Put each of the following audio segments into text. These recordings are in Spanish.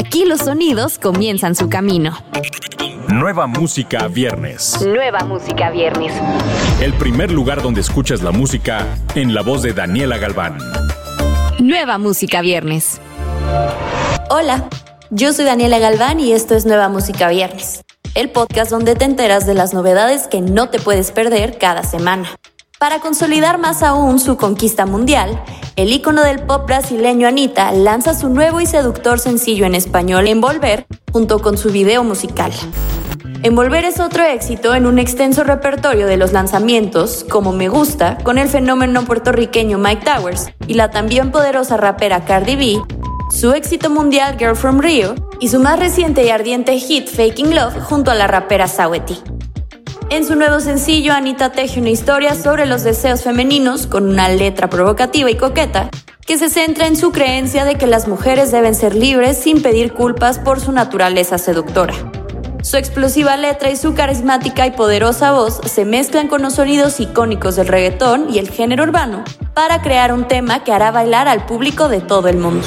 Aquí los sonidos comienzan su camino. Nueva música viernes. Nueva música viernes. El primer lugar donde escuchas la música en la voz de Daniela Galván. Nueva música viernes. Hola, yo soy Daniela Galván y esto es Nueva Música Viernes, el podcast donde te enteras de las novedades que no te puedes perder cada semana. Para consolidar más aún su conquista mundial, el ícono del pop brasileño Anita lanza su nuevo y seductor sencillo en español Envolver junto con su video musical. Envolver es otro éxito en un extenso repertorio de los lanzamientos, como Me Gusta, con el fenómeno puertorriqueño Mike Towers y la también poderosa rapera Cardi B, su éxito mundial Girl from Rio y su más reciente y ardiente hit Faking Love junto a la rapera Saweti. En su nuevo sencillo, Anita teje una historia sobre los deseos femeninos con una letra provocativa y coqueta que se centra en su creencia de que las mujeres deben ser libres sin pedir culpas por su naturaleza seductora. Su explosiva letra y su carismática y poderosa voz se mezclan con los sonidos icónicos del reggaetón y el género urbano para crear un tema que hará bailar al público de todo el mundo.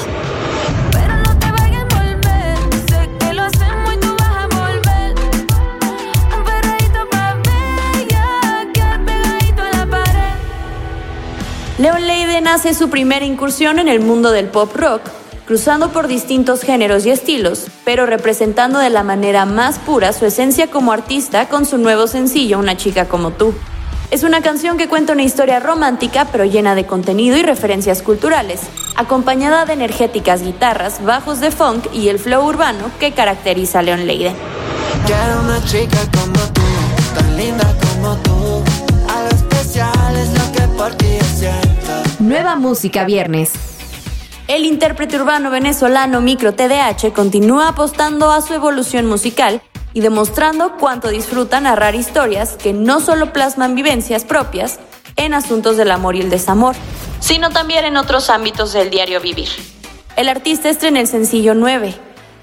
Leiden hace su primera incursión en el mundo del pop rock, cruzando por distintos géneros y estilos, pero representando de la manera más pura su esencia como artista con su nuevo sencillo Una chica como tú. Es una canción que cuenta una historia romántica pero llena de contenido y referencias culturales, acompañada de energéticas guitarras, bajos de funk y el flow urbano que caracteriza a Leon Leiden. una chica como tú, tan linda como tú, especial es lo que por ti Nueva música viernes. El intérprete urbano venezolano Micro TDH continúa apostando a su evolución musical y demostrando cuánto disfruta narrar historias que no solo plasman vivencias propias en asuntos del amor y el desamor, sino también en otros ámbitos del diario vivir. El artista estrena el sencillo 9,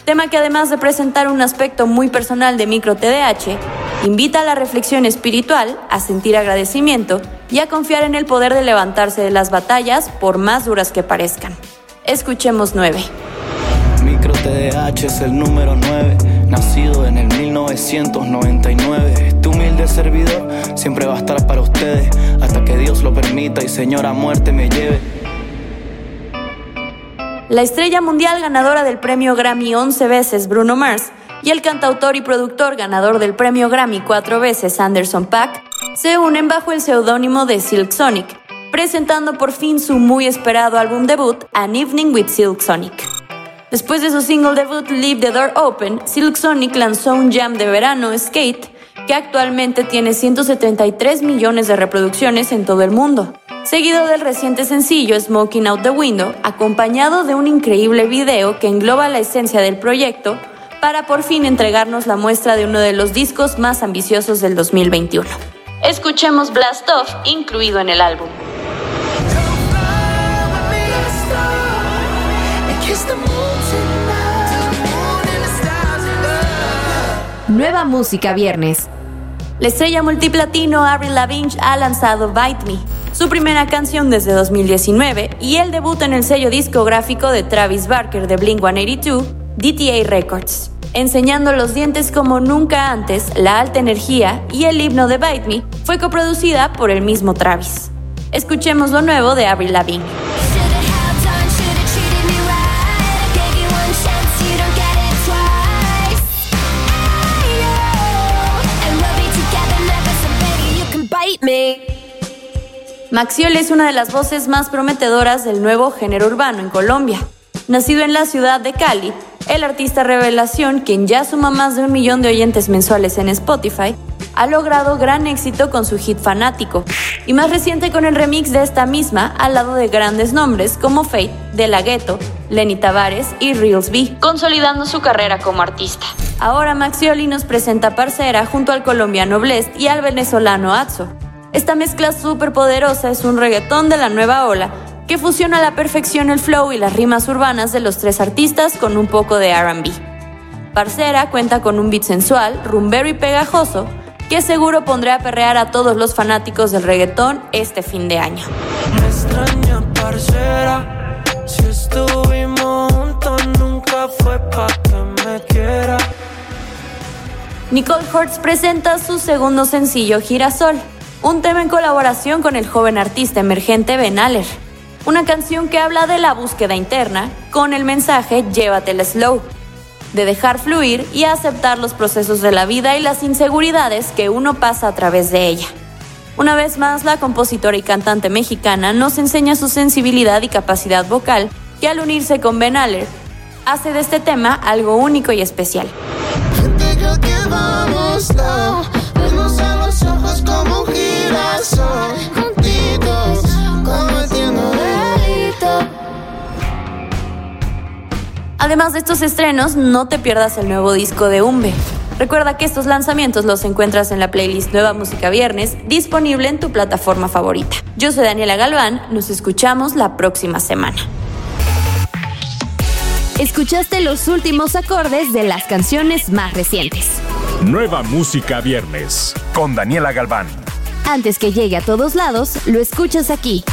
tema que además de presentar un aspecto muy personal de Micro TDH, invita a la reflexión espiritual, a sentir agradecimiento y a confiar en el poder de levantarse de las batallas por más duras que parezcan. Escuchemos 9. Micro TDH es el número 9, nacido en el 1999. Este humilde servidor siempre va a estar para ustedes hasta que Dios lo permita y Señora muerte me lleve. La estrella mundial ganadora del premio Grammy 11 veces, Bruno Mars, y el cantautor y productor ganador del premio Grammy cuatro veces, Anderson Paak, se unen bajo el seudónimo de Silk Sonic, presentando por fin su muy esperado álbum debut, An Evening with Silk Sonic. Después de su single debut Leave the Door Open, Silk Sonic lanzó un jam de verano, Skate, que actualmente tiene 173 millones de reproducciones en todo el mundo seguido del reciente sencillo Smoking Out the Window, acompañado de un increíble video que engloba la esencia del proyecto para por fin entregarnos la muestra de uno de los discos más ambiciosos del 2021. Escuchemos Blast Off, incluido en el álbum. Nueva música viernes. La estrella multiplatino Avril Lavigne ha lanzado Bite Me, su primera canción desde 2019 y el debut en el sello discográfico de Travis Barker de Blink-182, DTA Records. Enseñando los dientes como nunca antes, la alta energía y el himno de Bite Me fue coproducida por el mismo Travis. Escuchemos lo nuevo de Avril Lavigne. Maxiol es una de las voces más prometedoras del nuevo género urbano en Colombia. Nacido en la ciudad de Cali, el artista revelación, quien ya suma más de un millón de oyentes mensuales en Spotify, ha logrado gran éxito con su hit fanático, y más reciente con el remix de esta misma al lado de grandes nombres como Fate, De La Ghetto, Lenny Tavares y Reels B, consolidando su carrera como artista. Ahora Maxioli nos presenta Parcera junto al colombiano Blest y al venezolano Atzo, esta mezcla súper poderosa es un reggaetón de la nueva ola que fusiona a la perfección el flow y las rimas urbanas de los tres artistas con un poco de RB. Parcera cuenta con un beat sensual, rumbero y pegajoso que seguro pondrá a perrear a todos los fanáticos del reggaetón este fin de año. extraña, parcera, si estuvimos juntos nunca fue pa' Nicole Hortz presenta su segundo sencillo Girasol, un tema en colaboración con el joven artista emergente Ben Aller. Una canción que habla de la búsqueda interna con el mensaje Llévatela slow, de dejar fluir y aceptar los procesos de la vida y las inseguridades que uno pasa a través de ella. Una vez más, la compositora y cantante mexicana nos enseña su sensibilidad y capacidad vocal que al unirse con Ben Aller hace de este tema algo único y especial. Además de estos estrenos, no te pierdas el nuevo disco de Umbe. Recuerda que estos lanzamientos los encuentras en la playlist Nueva Música Viernes, disponible en tu plataforma favorita. Yo soy Daniela Galván, nos escuchamos la próxima semana. Escuchaste los últimos acordes de las canciones más recientes. Nueva Música Viernes con Daniela Galván. Antes que llegue a todos lados, lo escuchas aquí.